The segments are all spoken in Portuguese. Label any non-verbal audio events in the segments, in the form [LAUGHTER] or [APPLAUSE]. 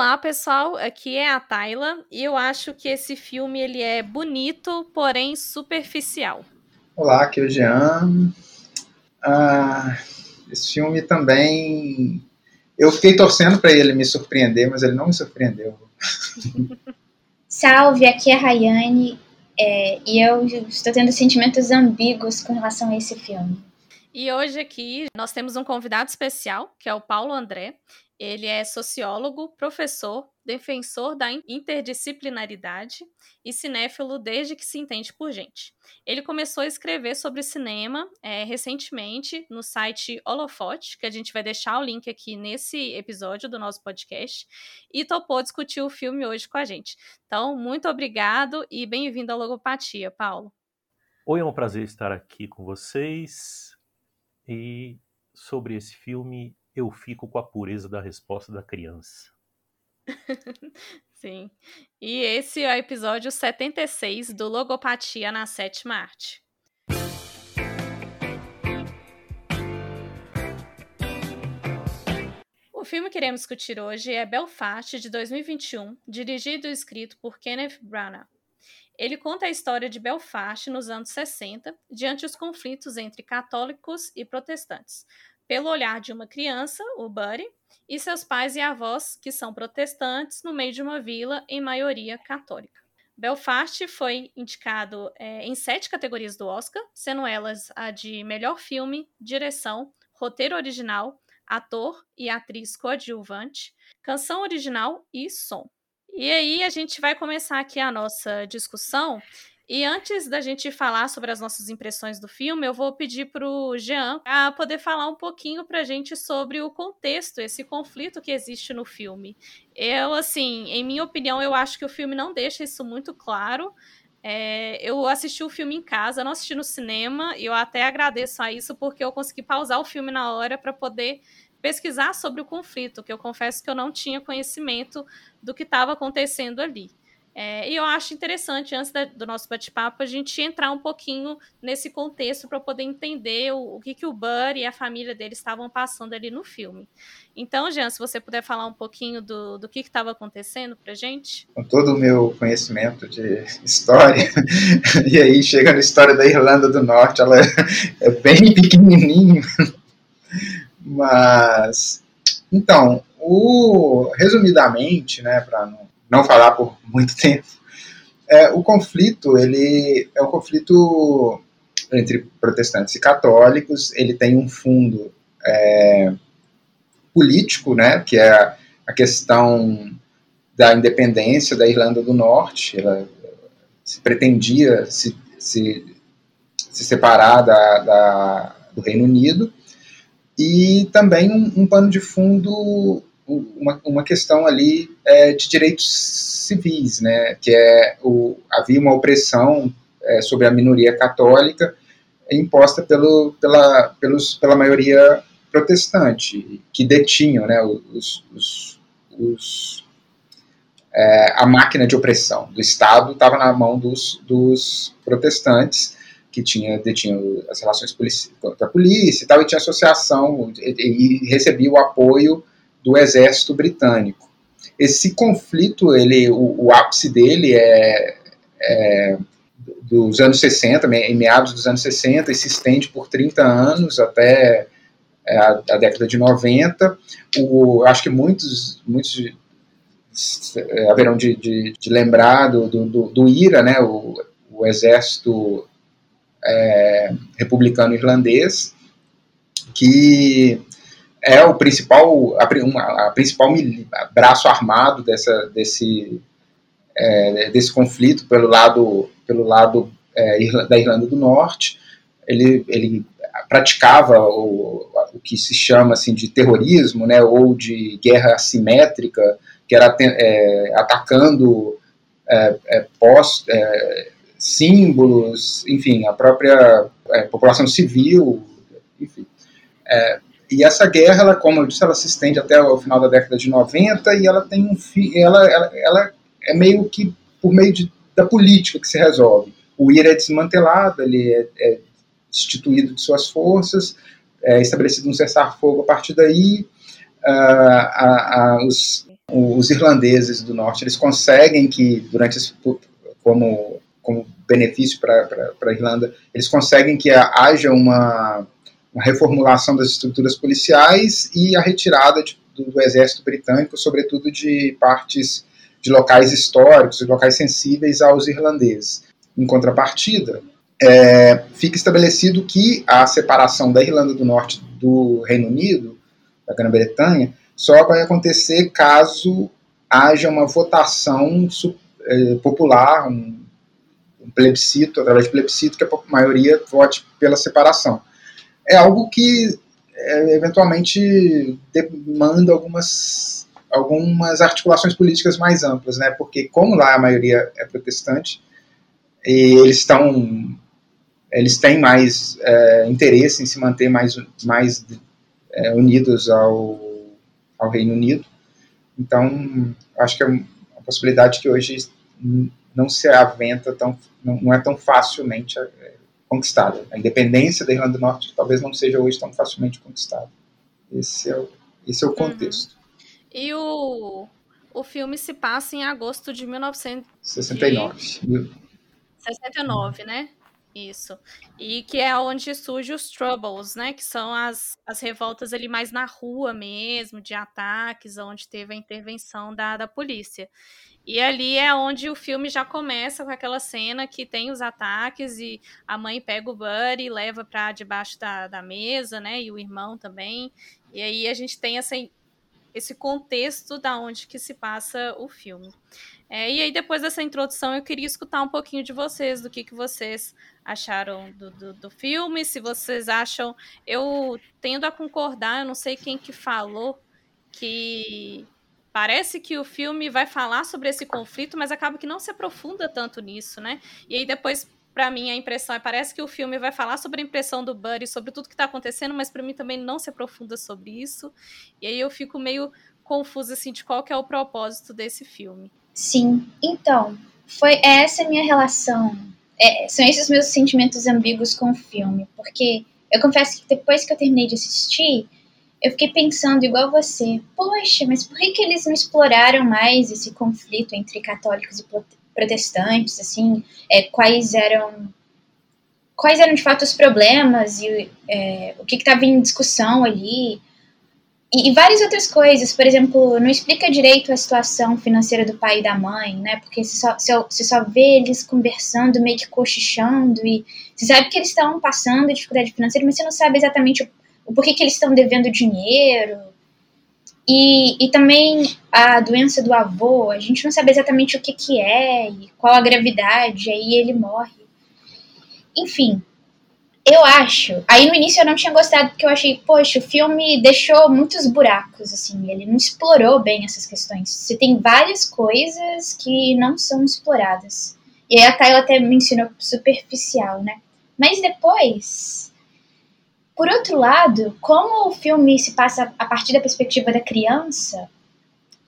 Olá, pessoal. Aqui é a Tayla e eu acho que esse filme ele é bonito, porém superficial. Olá, aqui é o Jean. Ah, esse filme também. Eu fiquei torcendo para ele me surpreender, mas ele não me surpreendeu. [LAUGHS] Salve, aqui é a Rayane é, e eu estou tendo sentimentos ambíguos com relação a esse filme. E hoje aqui nós temos um convidado especial, que é o Paulo André. Ele é sociólogo, professor, defensor da interdisciplinaridade e cinéfilo desde que se entende por gente. Ele começou a escrever sobre cinema é, recentemente no site Holofote, que a gente vai deixar o link aqui nesse episódio do nosso podcast, e topou discutir o filme hoje com a gente. Então, muito obrigado e bem-vindo à Logopatia, Paulo. Oi, é um prazer estar aqui com vocês. E sobre esse filme, eu fico com a pureza da resposta da criança. [LAUGHS] Sim. E esse é o episódio 76 do Logopatia na Sétima Arte. O filme que iremos discutir hoje é Belfast, de 2021, dirigido e escrito por Kenneth Branagh. Ele conta a história de Belfast nos anos 60, diante dos conflitos entre católicos e protestantes, pelo olhar de uma criança, o Buddy, e seus pais e avós, que são protestantes, no meio de uma vila, em maioria católica. Belfast foi indicado é, em sete categorias do Oscar, sendo elas a de melhor filme, direção, roteiro original, ator e atriz coadjuvante, canção original e som. E aí a gente vai começar aqui a nossa discussão e antes da gente falar sobre as nossas impressões do filme, eu vou pedir para o Jean a poder falar um pouquinho para a gente sobre o contexto, esse conflito que existe no filme. Eu, assim, em minha opinião, eu acho que o filme não deixa isso muito claro. É, eu assisti o filme em casa, não assisti no cinema, e eu até agradeço a isso porque eu consegui pausar o filme na hora para poder pesquisar sobre o conflito, que eu confesso que eu não tinha conhecimento do que estava acontecendo ali. É, e eu acho interessante, antes da, do nosso bate-papo, a gente entrar um pouquinho nesse contexto para poder entender o, o, que, que o Burr e a família dele estavam passando ali no filme. Então, Jean, se você puder falar um pouquinho do, do que estava acontecendo para gente. Com todo o meu conhecimento de história, [LAUGHS] e aí chega na história da Irlanda do Norte, ela é, é bem pequenininho, mas... Então, o, resumidamente, né, para não não falar por muito [LAUGHS] tempo, é, o conflito ele é um conflito entre protestantes e católicos. Ele tem um fundo é, político, né, que é a questão da independência da Irlanda do Norte. Ela se pretendia se, se, se separar da, da, do Reino Unido e também um, um pano de fundo uma, uma questão ali é, de direitos civis, né, que é o, havia uma opressão é, sobre a minoria católica imposta pelo, pela, pelos, pela maioria protestante, que detinham né, os, os, os é, a máquina de opressão do Estado estava na mão dos, dos protestantes, que tinha, detinham as relações contra a polícia e tal, e tinha associação e, e recebia o apoio do exército britânico. Esse conflito, ele, o, o ápice dele é, é, dos anos 60, em meados dos anos 60, e se estende por 30 anos até é, a, a década de 90. O, acho que muitos, muitos é, haverão de, de, de lembrar do, do, do, IRA, né, o, o exército é, republicano irlandês, que é o principal, a, uma, a principal braço armado dessa, desse, é, desse conflito pelo lado, pelo lado é, da Irlanda do Norte. Ele, ele praticava o, o que se chama assim, de terrorismo, né, ou de guerra assimétrica, que era é, atacando é, é, pós, é, símbolos, enfim, a própria população civil, enfim. É, e essa guerra, ela, como eu disse, ela se estende até o final da década de 90 e ela tem um fi, ela, ela, ela é meio que por meio de, da política que se resolve. O IRA é desmantelado, ele é, é destituído de suas forças, é estabelecido um cessar-fogo a partir daí, uh, a, a, os, os irlandeses do norte eles conseguem que durante esse, como como benefício para a Irlanda eles conseguem que haja uma, uma, reformulação das estruturas policiais e a retirada de, do, do, exército britânico sobretudo de partes de locais históricos de locais sensíveis aos irlandeses. Em contrapartida é, fica estabelecido que a separação da Irlanda do Norte do Reino Unido da Grã-Bretanha só vai acontecer caso haja uma votação é, popular, um, um, plebiscito, através de plebiscito, que a maioria vote pela separação. É algo que é, eventualmente demanda algumas, algumas articulações políticas mais amplas, né? porque como lá a maioria é protestante, e eles estão eles têm mais é, interesse em se manter mais, mais é, unidos ao ao Reino Unido. Então, acho que é uma possibilidade que hoje não se aventa tão, não, é tão facilmente é, conquistada. A independência da Irlanda do Norte talvez não seja hoje tão facilmente conquistada. Esse é o, esse é o uhum. contexto. Uhum. E o, o filme se passa em agosto de 1969. 69, né? Isso. E que é onde surgem os troubles, né? Que são as, as revoltas ali mais na rua mesmo, de ataques, onde teve a intervenção da, da polícia. E ali é onde o filme já começa com aquela cena que tem os ataques e a mãe pega o Buddy e leva para debaixo da, da mesa, né? E o irmão também. E aí a gente tem essa, esse contexto da onde que se passa o filme. É, e aí, depois dessa introdução, eu queria escutar um pouquinho de vocês, do que, que vocês acharam do, do, do, filme, se vocês acham. Eu tendo a concordar, eu não sei quem que falou que parece que o filme vai falar sobre esse conflito, mas acaba que não se aprofunda tanto nisso, né? E aí depois, para mim, a impressão é parece que o filme vai falar sobre a impressão do Buddy, sobre tudo que tá acontecendo, mas para mim também não se aprofunda sobre isso. E aí eu fico meio confusa assim de qual que é o propósito desse filme. Sim, então, foi essa minha relação. É, são esses meus sentimentos ambíguos com o filme, porque eu confesso que depois que eu terminei de assistir, eu fiquei pensando igual você, poxa, mas por que, que eles não exploraram mais esse conflito entre católicos e protestantes, assim, é, quais eram quais eram de fato os problemas e é, o que estava em discussão ali, e, e, várias outras coisas, por exemplo, não explica direito a situação financeira do pai e da mãe, né? Porque você só, você só vê eles conversando, meio que cochichando, e você sabe que eles estão passando dificuldade financeira, mas você não sabe exatamente o, o porquê que eles estão devendo dinheiro. E, e também a doença do avô, a gente não sabe exatamente o que, que é, e qual a gravidade, aí ele morre. Enfim, eu acho. Aí no início eu não tinha gostado porque eu achei, poxa, o filme deixou muitos buracos, assim, ele não explorou bem essas questões. Você tem várias coisas que não são exploradas. E aí a Tayla até mencionou superficial, né? Mas depois, por outro lado, como o filme se passa a partir da perspectiva da criança,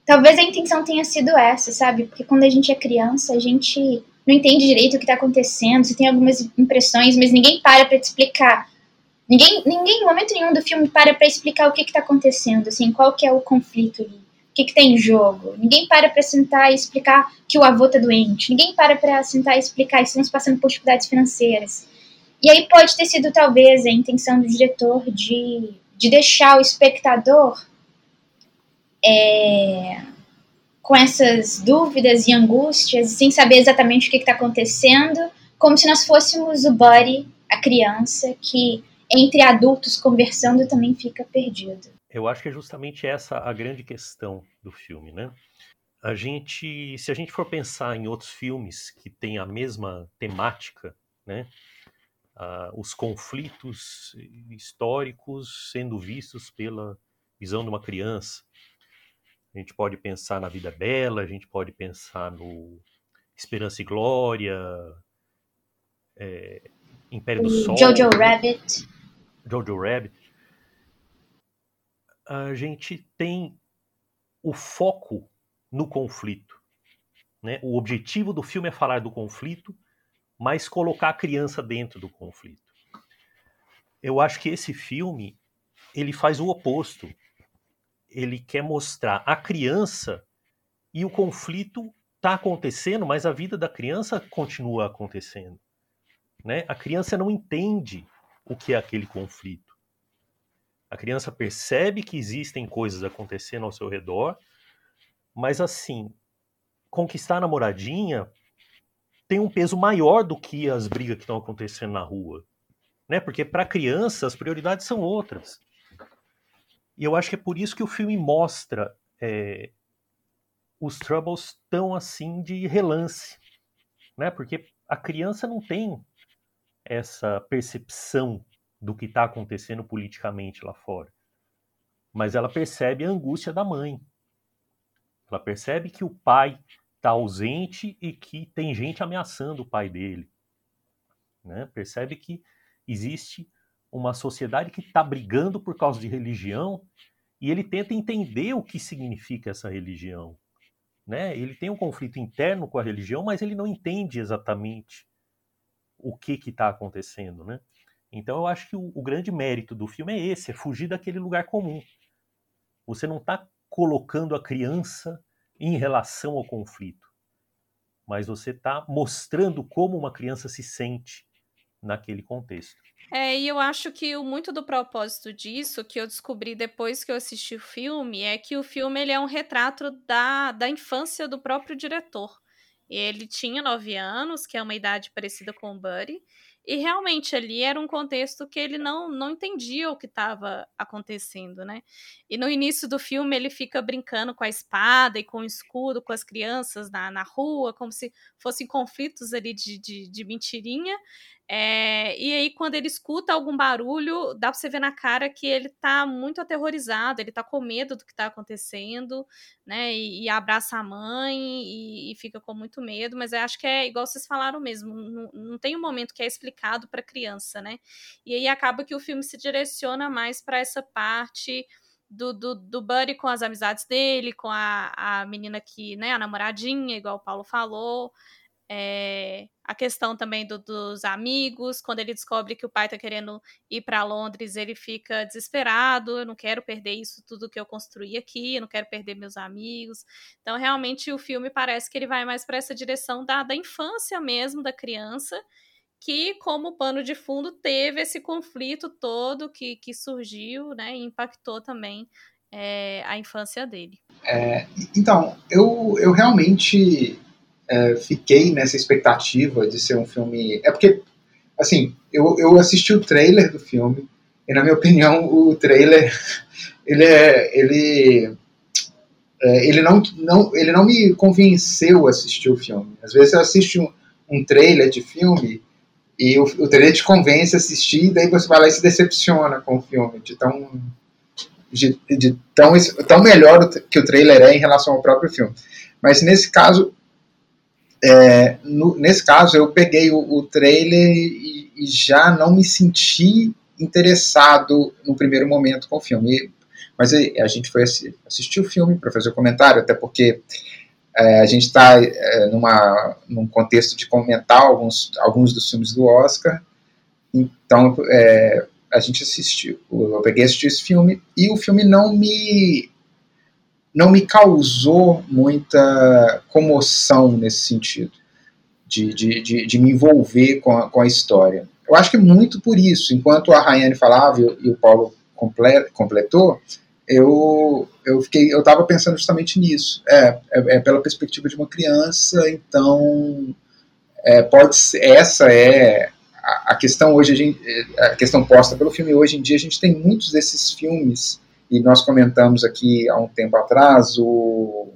talvez a intenção tenha sido essa, sabe? Porque quando a gente é criança, a gente não entende direito o que está acontecendo, você tem algumas impressões, mas ninguém para para te explicar. Ninguém, ninguém, em momento nenhum do filme, para para explicar o que está acontecendo, assim, qual que é o conflito ali, o que, que tem em jogo. Ninguém para para sentar e explicar que o avô está doente. Ninguém para para sentar e explicar que estamos passando por dificuldades financeiras. E aí pode ter sido, talvez, a intenção do diretor de, de deixar o espectador é, com essas dúvidas e angústias, sem saber exatamente o que está acontecendo, como se nós fôssemos o Buddy, a criança, que entre adultos conversando também fica perdido. Eu acho que é justamente essa a grande questão do filme, né? A gente, se a gente for pensar em outros filmes que têm a mesma temática, né? Uh, os conflitos históricos sendo vistos pela visão de uma criança, a gente pode pensar na Vida Bela, a gente pode pensar no Esperança e Glória, é, Império do Sol. Jojo Rabbit. Jojo Rabbit. A gente tem o foco no conflito. Né? O objetivo do filme é falar do conflito, mas colocar a criança dentro do conflito. Eu acho que esse filme ele faz o oposto ele quer mostrar a criança e o conflito está acontecendo, mas a vida da criança continua acontecendo. Né? A criança não entende o que é aquele conflito. A criança percebe que existem coisas acontecendo ao seu redor, mas assim, conquistar a namoradinha tem um peso maior do que as brigas que estão acontecendo na rua. Né? Porque para criança as prioridades são outras. E eu acho que é por isso que o filme mostra é, os Troubles tão assim de relance. Né? Porque a criança não tem essa percepção do que está acontecendo politicamente lá fora. Mas ela percebe a angústia da mãe. Ela percebe que o pai está ausente e que tem gente ameaçando o pai dele. Né? Percebe que existe uma sociedade que está brigando por causa de religião e ele tenta entender o que significa essa religião. Né? Ele tem um conflito interno com a religião, mas ele não entende exatamente o que está acontecendo. Né? Então eu acho que o, o grande mérito do filme é esse, é fugir daquele lugar comum. Você não está colocando a criança em relação ao conflito, mas você está mostrando como uma criança se sente naquele contexto. É, e eu acho que muito do propósito disso, que eu descobri depois que eu assisti o filme, é que o filme ele é um retrato da, da infância do próprio diretor. Ele tinha nove anos, que é uma idade parecida com o Buddy, e realmente ali era um contexto que ele não, não entendia o que estava acontecendo, né? E no início do filme ele fica brincando com a espada e com o escudo com as crianças na, na rua, como se fossem conflitos ali de, de, de mentirinha. É, e aí, quando ele escuta algum barulho, dá pra você ver na cara que ele tá muito aterrorizado, ele tá com medo do que tá acontecendo, né? E, e abraça a mãe e, e, fica com muito medo, mas eu acho que é igual vocês falaram mesmo, não, não tem um momento que é explicado pra criança, né? E aí acaba que o filme se direciona mais para essa parte. Do, do, do Buddy com as amizades dele, com a, a menina que, né, a namoradinha, igual o Paulo falou, é, a questão também do, dos amigos, quando ele descobre que o pai está querendo ir para Londres, ele fica desesperado. Eu não quero perder isso tudo que eu construí aqui, eu não quero perder meus amigos. Então, realmente, o filme parece que ele vai mais para essa direção da, da infância mesmo da criança, que, como pano de fundo, teve esse conflito todo que, que surgiu né, e impactou também é, a infância dele. É, então, eu, eu realmente é, fiquei nessa expectativa de ser um filme. É porque, assim, eu, eu assisti o trailer do filme, e na minha opinião, o trailer [LAUGHS] ele é. Ele, é, ele, não, não, ele não me convenceu a assistir o filme. Às vezes eu assisto um, um trailer de filme e o, o trailer te convence a assistir, e daí você vai lá e se decepciona com o filme, de tão, de, de tão, tão melhor que o trailer é em relação ao próprio filme. Mas nesse caso, é, no, nesse caso, eu peguei o, o trailer e, e, já não me senti interessado no primeiro momento com o filme. Mas a, gente foi assistir o filme para fazer o comentário, até porque é, a gente está é, num contexto de comentar alguns, alguns dos filmes do Oscar. Então, é, a gente assistiu, eu peguei assistir esse filme e o filme não me não me causou muita comoção nesse sentido, de, de, de, de me envolver com a, com a, história. Eu acho que muito por isso, enquanto a Rayane falava e, o Paulo comple, completou, eu eu fiquei eu estava pensando justamente nisso. É, é, é, pela perspectiva de uma criança, então é, pode ser, essa é a, a questão hoje a, gente, a questão posta pelo filme hoje em dia a gente tem muitos desses filmes e nós comentamos aqui há um tempo atrás o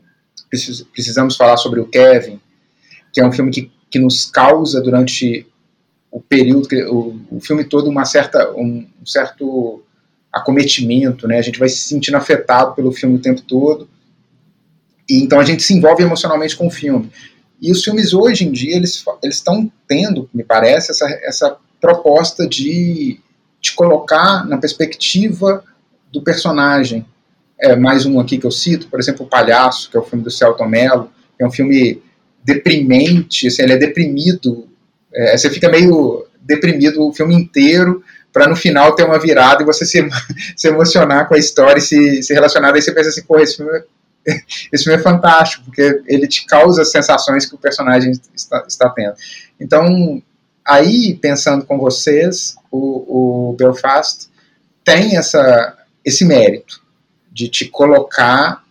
precisamos falar sobre o Kevin, que é um filme que, que nos causa durante o período, o, o filme todo, uma certa, um, certo acometimento, né? A gente vai se sentindo afetado pelo filme o tempo todo. E então a gente se envolve emocionalmente com o filme. E os filmes hoje em dia eles eles estão tendo, me parece, essa, essa proposta de te colocar na perspectiva do personagem. É, mais um aqui que eu cito, por exemplo, O Palhaço, que é o filme do Celton Mello, que é um filme deprimente, assim, ele é deprimido, é, você fica meio deprimido o filme inteiro, para no final ter uma virada e você se, [LAUGHS] se emocionar com a história e se, se relacionar, aí você pensa assim, pô, esse filme [LAUGHS] esse filme é fantástico, porque ele te causa sensações que o personagem está, está tendo. Então, aí, pensando com vocês, o, o Belfast tem essa, esse mérito de te colocar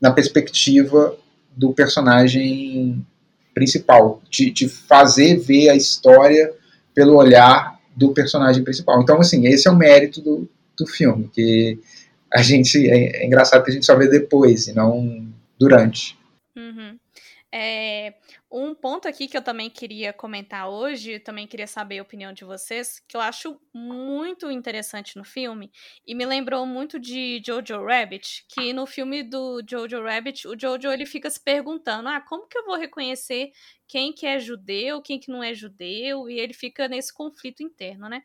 na perspectiva do personagem principal, de, de fazer ver a história pelo olhar do personagem principal. Então, assim, esse é o mérito do, do filme, que a gente é, é engraçado que a gente só vê depois e não durante. Uhum. É, um ponto aqui que eu também queria comentar hoje, também queria saber a opinião de vocês, que eu acho muito interessante no filme, e me lembrou muito de Jojo Rabbit, que no filme do Jojo Rabbit, o Jojo ele fica se perguntando, ah, como que eu vou reconhecer quem que é judeu, quem que não é judeu, e ele fica nesse conflito interno, né?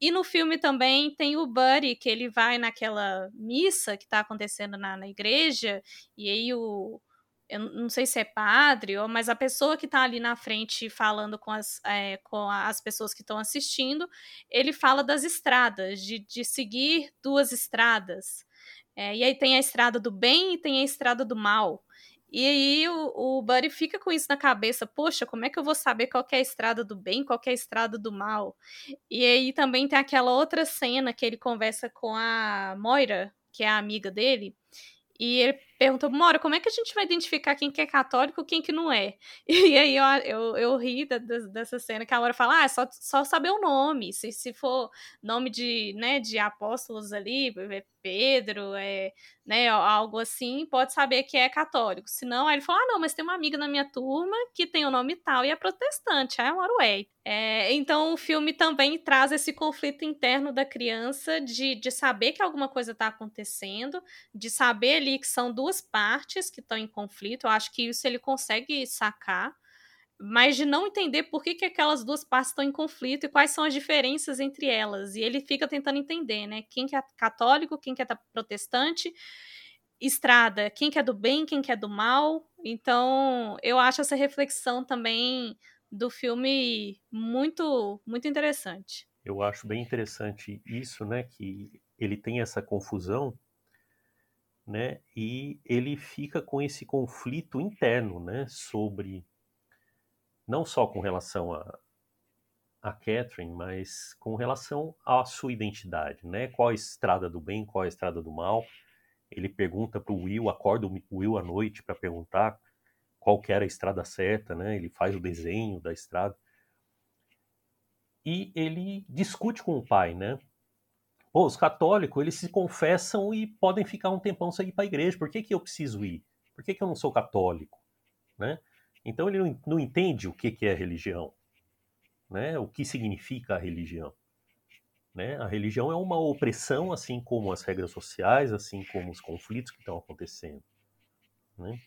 E no filme também tem o Buddy, que ele vai naquela missa que tá acontecendo na, na igreja, e aí o eu não sei se é padre, ou, mas a pessoa que está ali na frente falando com as, é, com as pessoas que estão assistindo, ele fala das estradas, de, de seguir duas estradas. É, e aí tem a estrada do bem e tem a estrada do mal. E aí o, o Buddy fica com isso na cabeça, poxa, como é que eu vou saber qual é a estrada do bem, qual é a estrada do mal? E aí também tem aquela outra cena que ele conversa com a Moira, que é a amiga dele, e ele perguntou, Mora, como é que a gente vai identificar quem que é católico e quem que não é? [LAUGHS] E aí eu, eu, eu ri da, dessa cena que a Mora fala, ah, é só, só saber o nome. Se, se for nome de, né, de apóstolos ali, é Pedro, é, né, algo assim, pode saber que é católico. Senão, aí ele falou, ah, não, mas tem uma amiga na minha turma que tem o nome tal e é protestante. Aí a Mora. É, então o filme também traz esse conflito interno da criança de, de saber que alguma coisa está acontecendo, de saber ali que são duas duas partes que estão em conflito. Eu acho que isso ele consegue sacar, mas de não entender por que, que aquelas duas partes estão em conflito e quais são as diferenças entre elas. E ele fica tentando entender, né? Quem que é católico, quem que é protestante, estrada, quem que é do bem, quem que é do mal. Então, eu acho essa reflexão também do filme muito, muito interessante. Eu acho bem interessante isso, né? Que ele tem essa confusão né? E ele fica com esse conflito interno, né? Sobre não só com relação a, a Catherine, mas com relação à sua identidade, né? Qual a estrada do bem, qual a estrada do mal? Ele pergunta para o Will, acorda o Will à noite para perguntar qual que era a estrada certa, né? Ele faz o desenho da estrada. E ele discute com o pai, né? Pô, os católicos, eles se confessam e podem ficar um tempão sem ir para a igreja. Por que, que eu preciso ir? Por que, que eu não sou católico? Né? Então ele não, não entende o que, que é religião. Né? O que significa a religião. Né? A religião é uma opressão, assim como as regras sociais, assim como os conflitos que estão acontecendo. Né?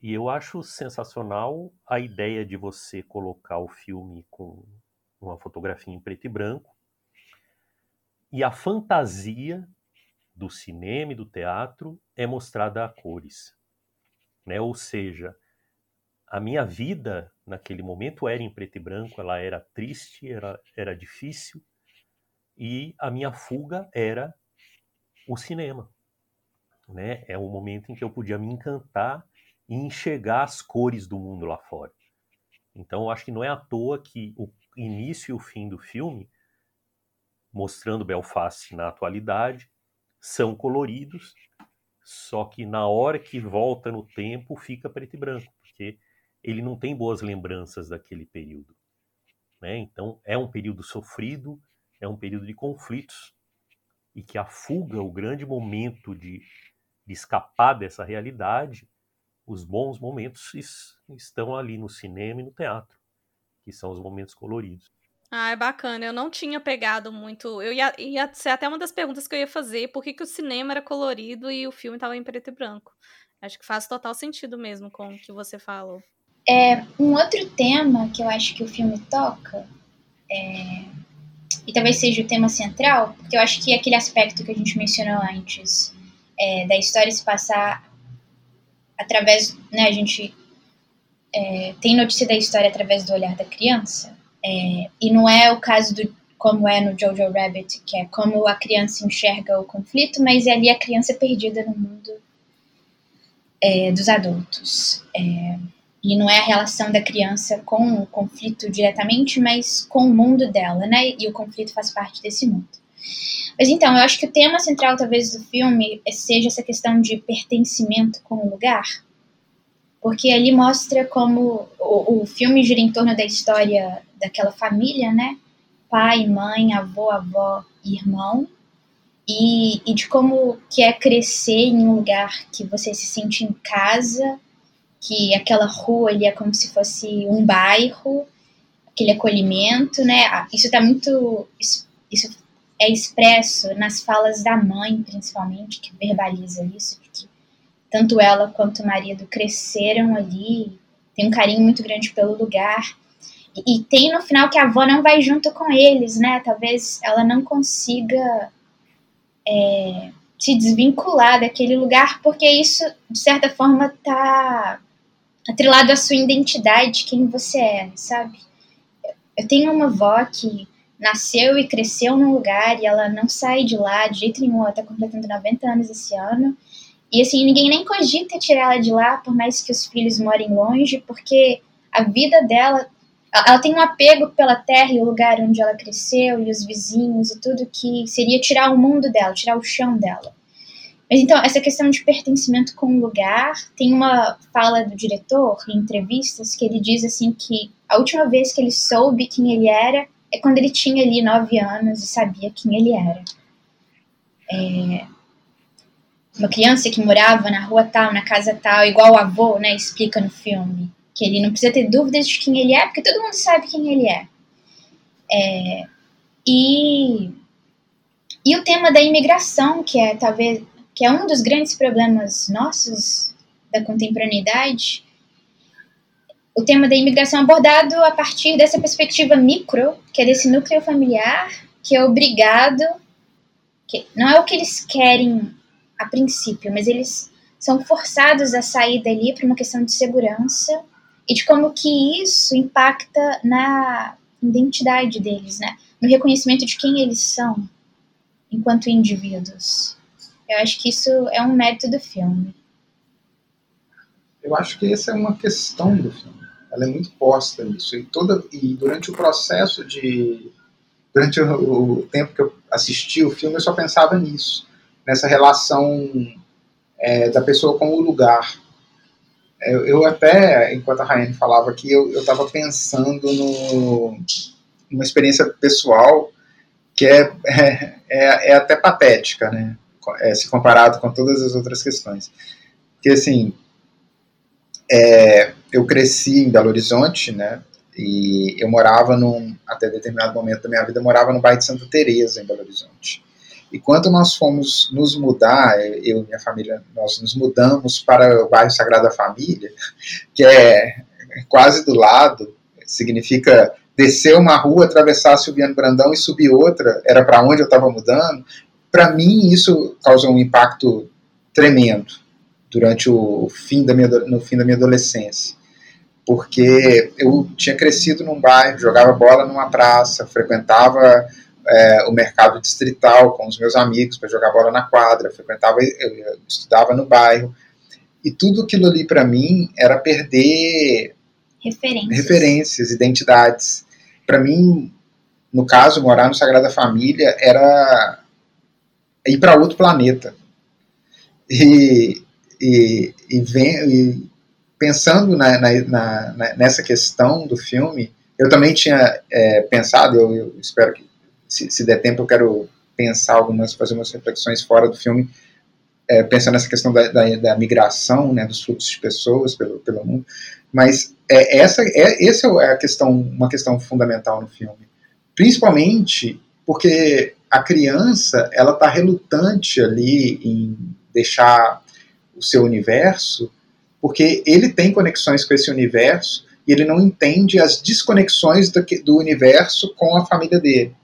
E eu acho sensacional a ideia de você colocar o filme com uma fotografia em preto e branco, e a fantasia do cinema e do teatro é mostrada a cores. Né? Ou seja, a minha vida naquele momento era em preto e branco, ela era triste, era, era difícil, e a minha fuga era o cinema. Né? É o momento em que eu podia me encantar e enxergar as cores do mundo lá fora. Então, eu acho que não é à toa que o início e o fim do filme mostrando Belfast na atualidade, são coloridos, só que na hora que volta no tempo fica preto e branco, porque ele não tem boas lembranças daquele período. Né? Então é um período sofrido, é um período de conflitos, e que a fuga, o grande momento de, de escapar dessa realidade, os bons momentos estão ali no cinema e no teatro, que são os momentos coloridos. Ah, é bacana. Eu não tinha pegado muito. Eu ia, ia ser até uma das perguntas que eu ia fazer: por que, que o cinema era colorido e o filme estava em preto e branco? Acho que faz total sentido mesmo com o que você falou. É, um outro tema que eu acho que o filme toca, é, e talvez seja o tema central, porque eu acho que aquele aspecto que a gente mencionou antes, é, da história se passar através. Né, a gente é, tem notícia da história através do olhar da criança. É, e não é o caso do como é no Jojo Rabbit, que é como a criança enxerga o conflito, mas é ali a criança perdida no mundo é, dos adultos. É, e não é a relação da criança com o conflito diretamente, mas com o mundo dela, né? E o conflito faz parte desse mundo. Mas então, eu acho que o tema central, talvez, do filme seja essa questão de pertencimento com o lugar. Porque ali mostra como o, o filme gira em torno da história daquela família, né? Pai, mãe, avô, avó irmão. E, e de como que é crescer em um lugar que você se sente em casa, que aquela rua ali é como se fosse um bairro, aquele acolhimento, né? Ah, isso está muito. Isso é expresso nas falas da mãe, principalmente, que verbaliza isso, que tanto ela quanto o marido cresceram ali, tem um carinho muito grande pelo lugar. E, tem no final que a avó não vai junto com eles, né? Talvez ela não consiga é, se desvincular daquele lugar, porque isso, de certa forma, tá atrelado à sua identidade, quem você é, sabe? Eu tenho uma avó que nasceu e cresceu num lugar e ela não sai de lá de jeito nenhum, ela tá completando 90 anos esse ano. E assim, ninguém nem cogita tirar ela de lá, por mais que os filhos morem longe, porque a vida dela, ela tem um apego pela terra e o lugar onde ela cresceu e os vizinhos e tudo que seria tirar o mundo dela, tirar o chão dela. Mas então, essa questão de pertencimento com o lugar, tem uma fala do diretor em entrevistas que ele diz assim que a última vez que ele soube quem ele era é quando ele tinha ali nove anos e sabia quem ele era. É, uma criança que morava na rua tal, na casa tal, igual o avô, né, explica no filme, que ele não precisa ter dúvidas de quem ele é, porque todo mundo sabe quem ele é. é e, e o tema da imigração, que é talvez que é um dos grandes problemas nossos da contemporaneidade, o tema da imigração abordado a partir dessa perspectiva micro, que é desse núcleo familiar, que é obrigado, que não é o que eles querem a princípio, mas eles são forçados a sair dali por uma questão de segurança e de como que isso impacta na identidade deles, né? No reconhecimento de quem eles são enquanto indivíduos. Eu acho que isso é um mérito do filme. Eu acho que essa é uma questão do filme ela é muito posta nisso. E, toda, e durante o processo de. Durante o, o tempo que eu assisti o filme, eu só pensava nisso, nessa relação é, da pessoa com o lugar. Eu, eu até, enquanto a Rayane falava aqui, eu estava pensando no, numa experiência pessoal que é, [LAUGHS] é, é, é até patética, né? É, se comparado com todas as outras questões. Porque, assim, é, eu cresci em Belo Horizonte, né? E eu morava num, até determinado momento da minha vida, eu morava no bairro de Santa Teresa em Belo Horizonte. E quando nós fomos nos mudar, eu e minha família, nós nos mudamos para o bairro Sagrada Família, que é quase do lado, significa descer uma rua, atravessar Silviano Brandão e subir outra, era para onde eu estava mudando. Para mim, isso causou um impacto tremendo durante o fim da minha, no fim da minha adolescência. Porque eu tinha crescido num bairro, jogava bola numa praça, frequentava é, o mercado distrital com os meus amigos para jogar bola na quadra, frequentava, eu estudava no bairro. E tudo aquilo ali para mim era perder referências, referências identidades. Para mim, no caso, morar no Sagrada Família era ir para outro planeta. E, e, e, vem, e pensando na, na, na, nessa questão do filme, eu também tinha é, pensado, eu, eu, espero que, se, se, der tempo, eu quero pensar algumas, fazer umas reflexões fora do filme, é, pensando nessa questão da, da, da, migração, né, dos fluxos de pessoas pelo, pelo mundo, mas é, essa, é, essa é a questão, uma questão fundamental no filme, principalmente porque a criança, ela está relutante ali em deixar o seu universo, porque ele tem conexões com esse universo e ele não entende as desconexões do, do universo com a família dele.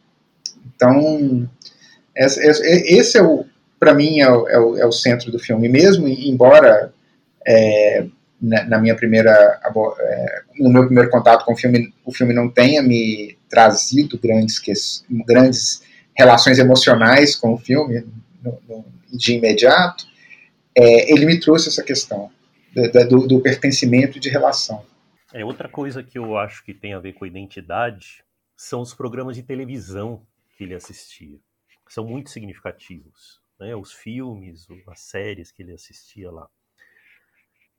Então, esse é o, para mim, é o, é, o, é o, centro do filme. Mesmo, embora é, na, na, minha primeira, é, no meu primeiro contato com o filme, o filme não tenha me trazido grandes, grandes relações emocionais com o filme no, no, de imediato, é, ele me trouxe essa questão. do, do pertencimento de relação. É outra coisa que eu acho que tem a ver com identidade são os programas de televisão que ele assistia. São muito significativos, né? Os filmes, as séries que ele assistia lá.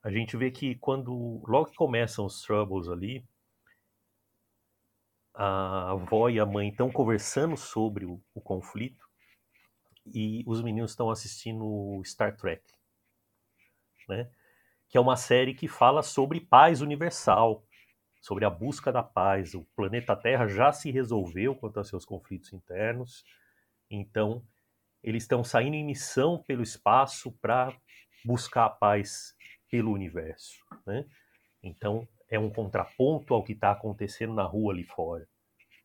A gente vê que quando logo que começam os troubles ali, a avó e a mãe estão conversando sobre o, o conflito e os meninos estão assistindo Star Trek, né? Que é uma série que fala sobre paz universal, sobre a busca da paz. O planeta Terra já se resolveu quanto aos seus conflitos internos, então eles estão saindo em missão pelo espaço para buscar a paz pelo universo, né? Então é um contraponto ao que está acontecendo na rua ali fora,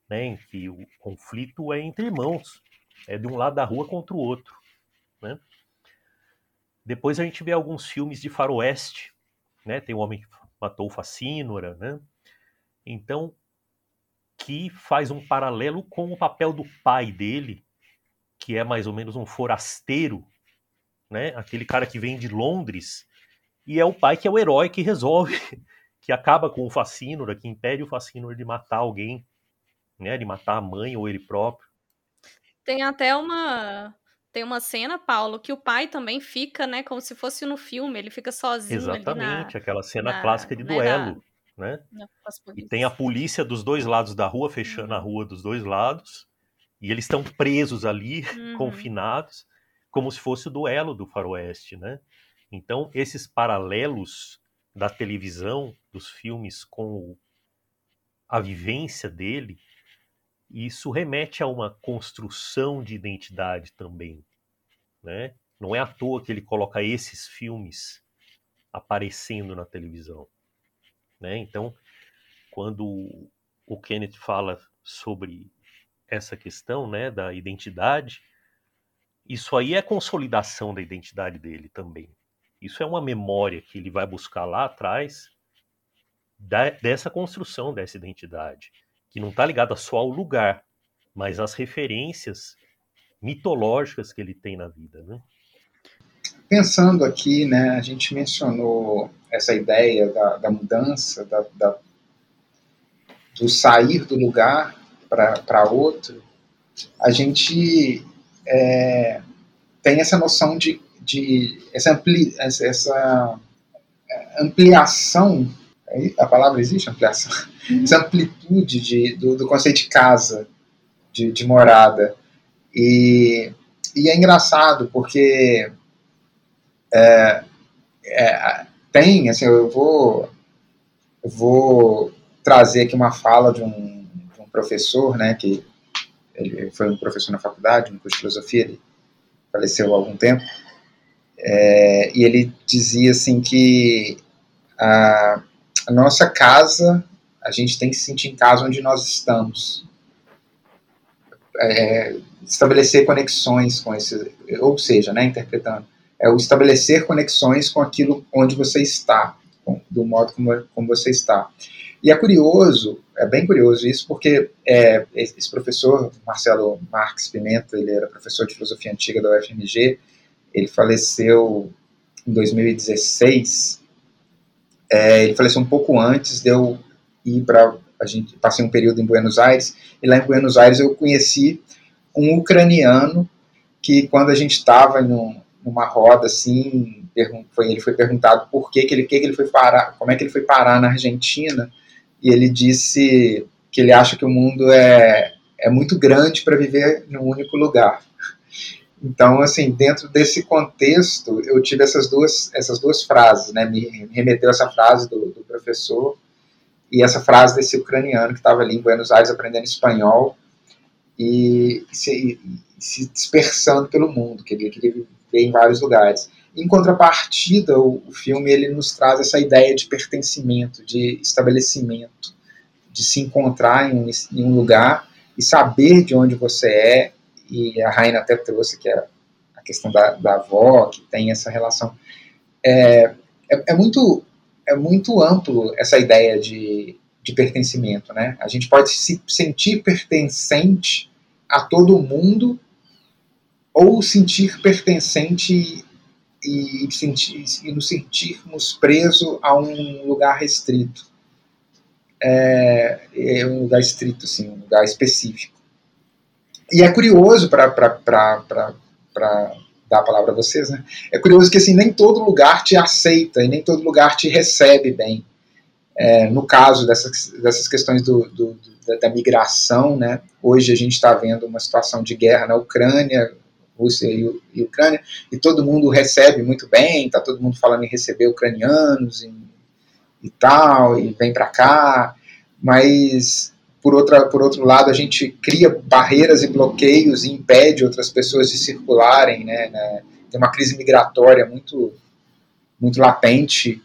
né? Em que o conflito é entre irmãos, é de um lado da rua contra o outro, né? Depois a gente vê alguns filmes de faroeste, né? Tem o Homem que Matou o Facínora, né? Então, que faz um paralelo com o papel do pai dele, que é mais ou menos um forasteiro, né? Aquele cara que vem de Londres e é o pai que é o herói que resolve [LAUGHS] que acaba com o Facínora, que impede o Facínora de matar alguém, né, de matar a mãe ou ele próprio. Tem até uma tem uma cena, Paulo, que o pai também fica, né, como se fosse no filme, ele fica sozinho Exatamente, na, aquela cena na, clássica de né, duelo, na, né? e tem a polícia dos dois lados da rua, fechando uhum. a rua dos dois lados, e eles estão presos ali, [LAUGHS] uhum. confinados, como se fosse o duelo do faroeste, né? Então, esses paralelos da televisão, dos filmes com a vivência dele, isso remete a uma construção de identidade também, né? Não é à toa que ele coloca esses filmes aparecendo na televisão, né? Então, quando o Kenneth fala sobre essa questão, né, da identidade, isso aí é consolidação da identidade dele também. Isso é uma memória que ele vai buscar lá atrás da, dessa construção dessa identidade, que não está ligada só ao lugar, mas às referências mitológicas que ele tem na vida. Né? Pensando aqui, né, a gente mencionou essa ideia da, da mudança, da, da, do sair do lugar para outro, a gente é, tem essa noção de de essa, ampli, essa, é, ampliação, a palavra existe, ampliação? Uhum. Essa amplitude de, do, do, conceito de casa, de, de morada. E, e, é engraçado porque é, é, tem, assim, eu vou, eu vou trazer aqui uma fala de um, de um professor, né, que ele foi um professor na faculdade, no curso de filosofia, ele faleceu há algum tempo, é, e ele dizia assim que a, a, nossa casa, a gente tem que se sentir em casa onde nós estamos. É, estabelecer conexões com esse, ou seja, né, interpretando, é o estabelecer conexões com aquilo onde você está, com, do modo como, como você está. E é curioso, é bem curioso isso, porque é, esse professor, Marcelo Marques Pimenta, ele era professor de filosofia antiga da UFMG, ele faleceu em 2016. É, ele faleceu um pouco antes de eu ir para a gente passei um período em Buenos Aires e lá em Buenos Aires eu conheci um ucraniano que quando a gente estava numa roda assim foi, ele foi perguntado por que, que ele que, que ele foi parar como é que ele foi parar na Argentina e ele disse que ele acha que o mundo é é muito grande para viver num único lugar então, assim, dentro desse contexto, eu tive essas duas, essas duas frases, né? Me remeteu essa frase do, do professor e essa frase desse ucraniano que estava ali em Buenos Aires aprendendo espanhol e se, se dispersando pelo mundo, que ele queria em vários lugares. Em contrapartida, o, o filme ele nos traz essa ideia de pertencimento, de estabelecimento, de se encontrar em um, em um lugar e saber de onde você é e a Raina até trouxe que é a questão da, da avó, que tem essa relação. É, é, é, muito, é muito amplo essa ideia de, de pertencimento, né? A gente pode se sentir pertencente a todo mundo ou sentir pertencente e, sentir, e nos sentirmos presos a um lugar restrito. É, é um lugar estrito, assim, um lugar específico. E é curioso, para dar a palavra a vocês, né? É curioso que assim, nem todo lugar te aceita e nem todo lugar te recebe bem. É, no caso dessas, dessas questões do, do, do, da, migração, né? hoje a gente está vendo uma situação de guerra na Ucrânia, Rússia e, e, Ucrânia, e todo mundo recebe muito bem, está todo mundo falando em receber ucranianos e, e tal, e vem para cá, mas por, outra, por outro lado, a gente cria barreiras e bloqueios e impede outras pessoas de circularem. Né, né? Tem uma crise migratória muito, muito latente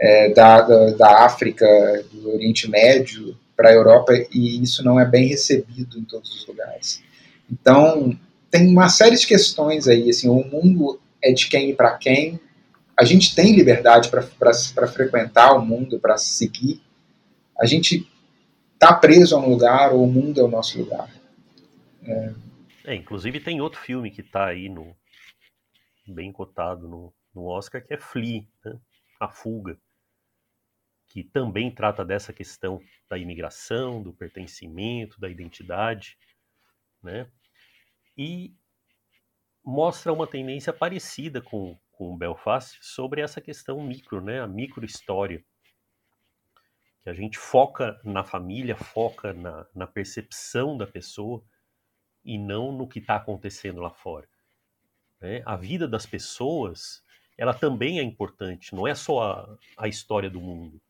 é, da, da, da, África, do Oriente Médio para a Europa, e isso não é bem recebido em todos os lugares. Então, tem uma série de questões aí. Assim, o mundo é de quem e para quem. A gente tem liberdade para frequentar o mundo, para seguir. A gente está preso a um lugar ou o mundo é o nosso lugar. É, é inclusive tem outro filme que está aí no bem cotado no, no Oscar que é Flea, né? A Fuga, que também trata dessa questão da imigração, do pertencimento, da identidade, né? E mostra uma tendência parecida com, com Belfast sobre essa questão micro, né? A micro história que a gente foca na família, foca na, na percepção da pessoa e não no que está acontecendo lá fora. Né? A vida das pessoas, ela também é importante, não é só a, a história do mundo.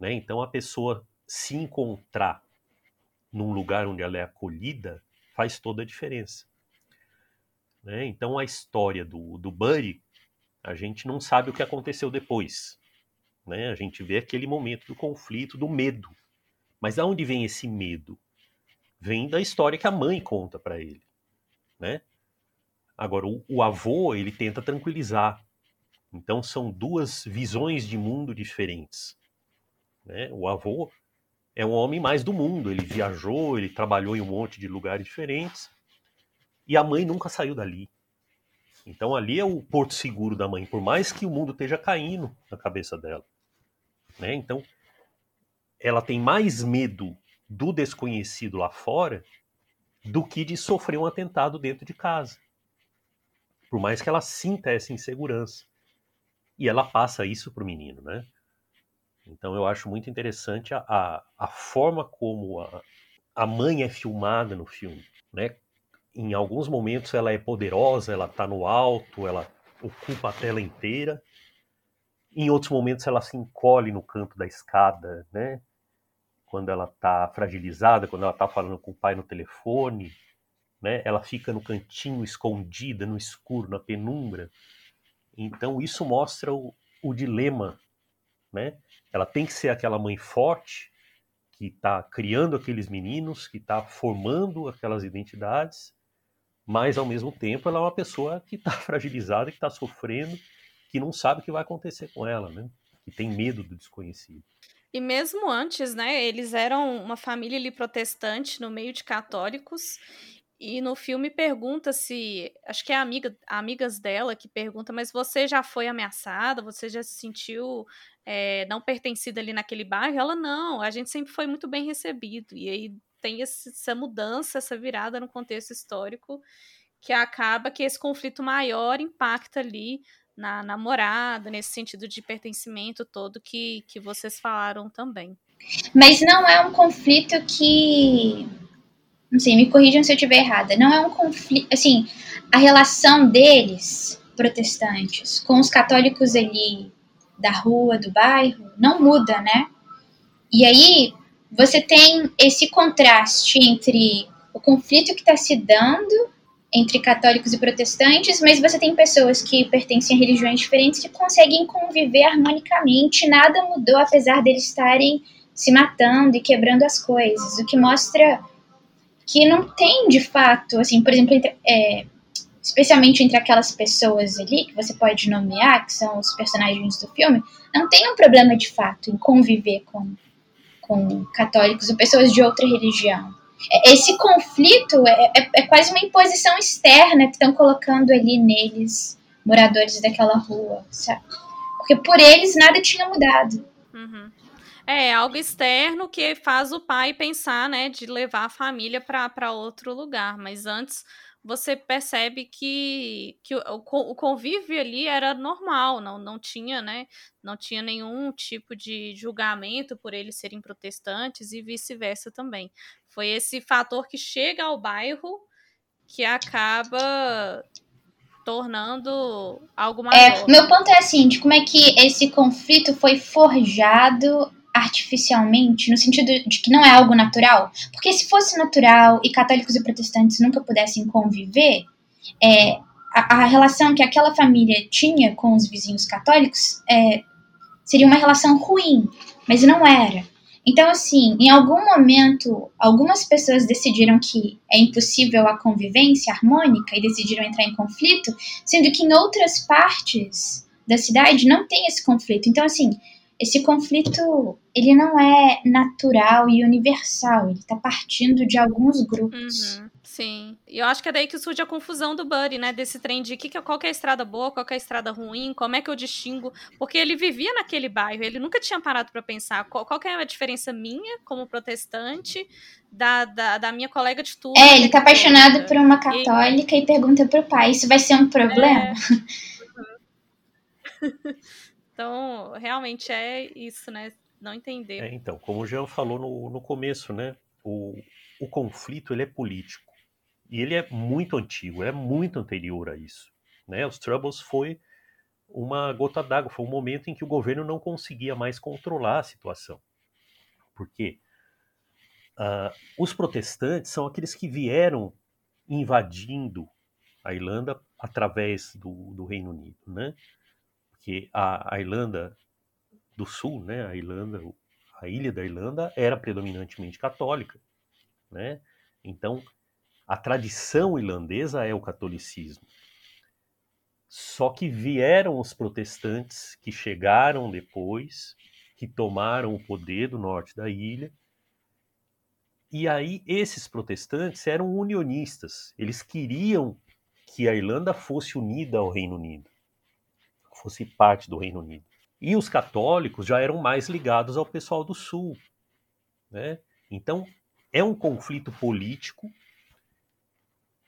Né? Então, a pessoa se encontrar num lugar onde ela é acolhida faz toda a diferença. Né? Então, a história do, do Buddy, a gente não sabe o que aconteceu depois. Né? A gente vê aquele momento do conflito, do medo. Mas aonde vem esse medo? Vem da história que a mãe conta para ele, né? Agora o, o, avô ele tenta tranquilizar. Então são duas visões de mundo diferentes. Né? O avô é um homem mais do mundo. Ele viajou, ele trabalhou em um monte de lugares diferentes. E a mãe nunca saiu dali. Então ali é o porto seguro da mãe, por mais que o mundo esteja caindo na cabeça dela. Né? Então, ela tem mais medo do desconhecido lá fora do que de sofrer um atentado dentro de casa. Por mais que ela sinta essa insegurança. E ela passa isso para o menino, né? Então eu acho muito interessante a, a, a forma como a, a mãe é filmada no filme, né? Em alguns momentos ela é poderosa, ela está no alto, ela ocupa a tela inteira, em outros momentos ela se encolhe no canto da escada, né? Quando ela está fragilizada, quando ela está falando com o pai no telefone, né? Ela fica no cantinho escondida, no escuro, na penumbra. Então isso mostra o, o dilema, né? Ela tem que ser aquela mãe forte que está criando aqueles meninos, que está formando aquelas identidades, mas ao mesmo tempo ela é uma pessoa que está [LAUGHS] fragilizada, que está sofrendo que não sabe o que vai acontecer com ela, né? Que tem medo do desconhecido. E mesmo antes, né, eles eram uma família ali protestante no meio de católicos. E no filme pergunta se, acho que é a amiga, amigas dela que pergunta, mas você já foi ameaçada? Você já se sentiu é, não pertencida ali naquele bairro? Ela não, a gente sempre foi muito bem recebido. E aí tem essa mudança, essa virada no contexto histórico que acaba que esse conflito maior impacta ali na namorada, nesse sentido de pertencimento todo que, que vocês falaram também. Mas não é um conflito que. Não sei, me corrijam se eu estiver errada. Não é um conflito. Assim, a relação deles, protestantes, com os católicos ali da rua, do bairro, não muda, né? E aí você tem esse contraste entre o conflito que está se dando entre católicos e protestantes, mas você tem pessoas que pertencem a religiões diferentes que conseguem conviver harmonicamente, nada mudou apesar deles estarem se matando e quebrando as coisas, o que mostra que não tem de fato, assim, por exemplo, entre, é, especialmente entre aquelas pessoas ali que você pode nomear, que são os personagens do filme, não tem um problema de fato em conviver com, com católicos ou pessoas de outra religião esse conflito é, é, é, quase uma imposição externa que estão colocando ali neles moradores daquela rua, sabe? Porque por eles nada tinha mudado. Uhum. É algo externo que faz o pai pensar, né, de levar a família para outro lugar. Mas antes você percebe que, que o, o, convívio ali era normal, não, não tinha, né? Não tinha nenhum tipo de julgamento por eles serem protestantes e vice-versa também. Foi esse fator que chega ao bairro que acaba tornando algo é, maior. É, meu ponto é assim, de como é que esse conflito foi forjado artificialmente, no sentido de que não é algo natural. Porque se fosse natural e católicos e protestantes nunca pudessem conviver, é, a, a, relação que aquela família tinha com os vizinhos católicos é, seria uma relação ruim, mas não era. Então, assim, em algum momento, algumas pessoas decidiram que é impossível a convivência harmônica e decidiram entrar em conflito, sendo que em outras partes da cidade não tem esse conflito. Então, assim, esse conflito ele não é natural e universal, ele está partindo de alguns grupos. Uhum, sim. E eu acho que é daí que surge a confusão do Buddy, né? Desse trem de que, qual que é a estrada boa, qual que é a estrada ruim, como é que eu distingo. Porque ele vivia naquele bairro, ele nunca tinha parado para pensar qual, qual que é a diferença minha como protestante da, da, da minha colega de turno. É, ele tá apaixonado por uma católica e, e pergunta pro pai: isso vai ser um problema? É. [LAUGHS] Então, realmente é isso, né? Não entender. É, então, como o Jean falou no, no começo, né? O, o conflito ele é político. E ele é muito antigo, é muito anterior a isso. Né? Os Troubles foi uma gota d'água, foi um momento em que o governo não conseguia mais controlar a situação. Porque uh, os protestantes são aqueles que vieram invadindo a Irlanda através do, do Reino Unido, né? Que a, a Irlanda do Sul, né, a Irlanda, a ilha da Irlanda era predominantemente católica, né? Então, a tradição irlandesa é o catolicismo. Só que vieram os protestantes que chegaram depois, que tomaram o poder do norte da ilha. E aí esses protestantes eram unionistas. Eles queriam que a Irlanda fosse unida ao Reino Unido fosse parte do Reino Unido. E os católicos já eram mais ligados ao pessoal do Sul. Né? Então, é um conflito político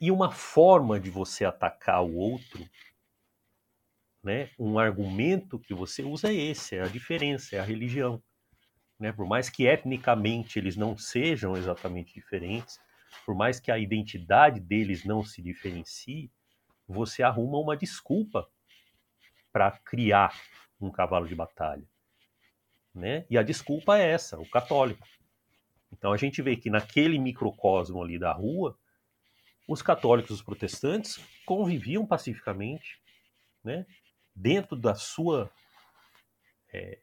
e uma forma de você atacar o outro, né? um argumento que você usa é esse, é a diferença, é a religião. Né? Por mais que etnicamente eles não sejam exatamente diferentes, por mais que a identidade deles não se diferencie, você arruma uma desculpa para criar um cavalo de batalha. Né? E a desculpa é essa, o católico. Então a gente vê que naquele microcosmo ali da rua, os católicos e os protestantes conviviam pacificamente, né? dentro da sua é,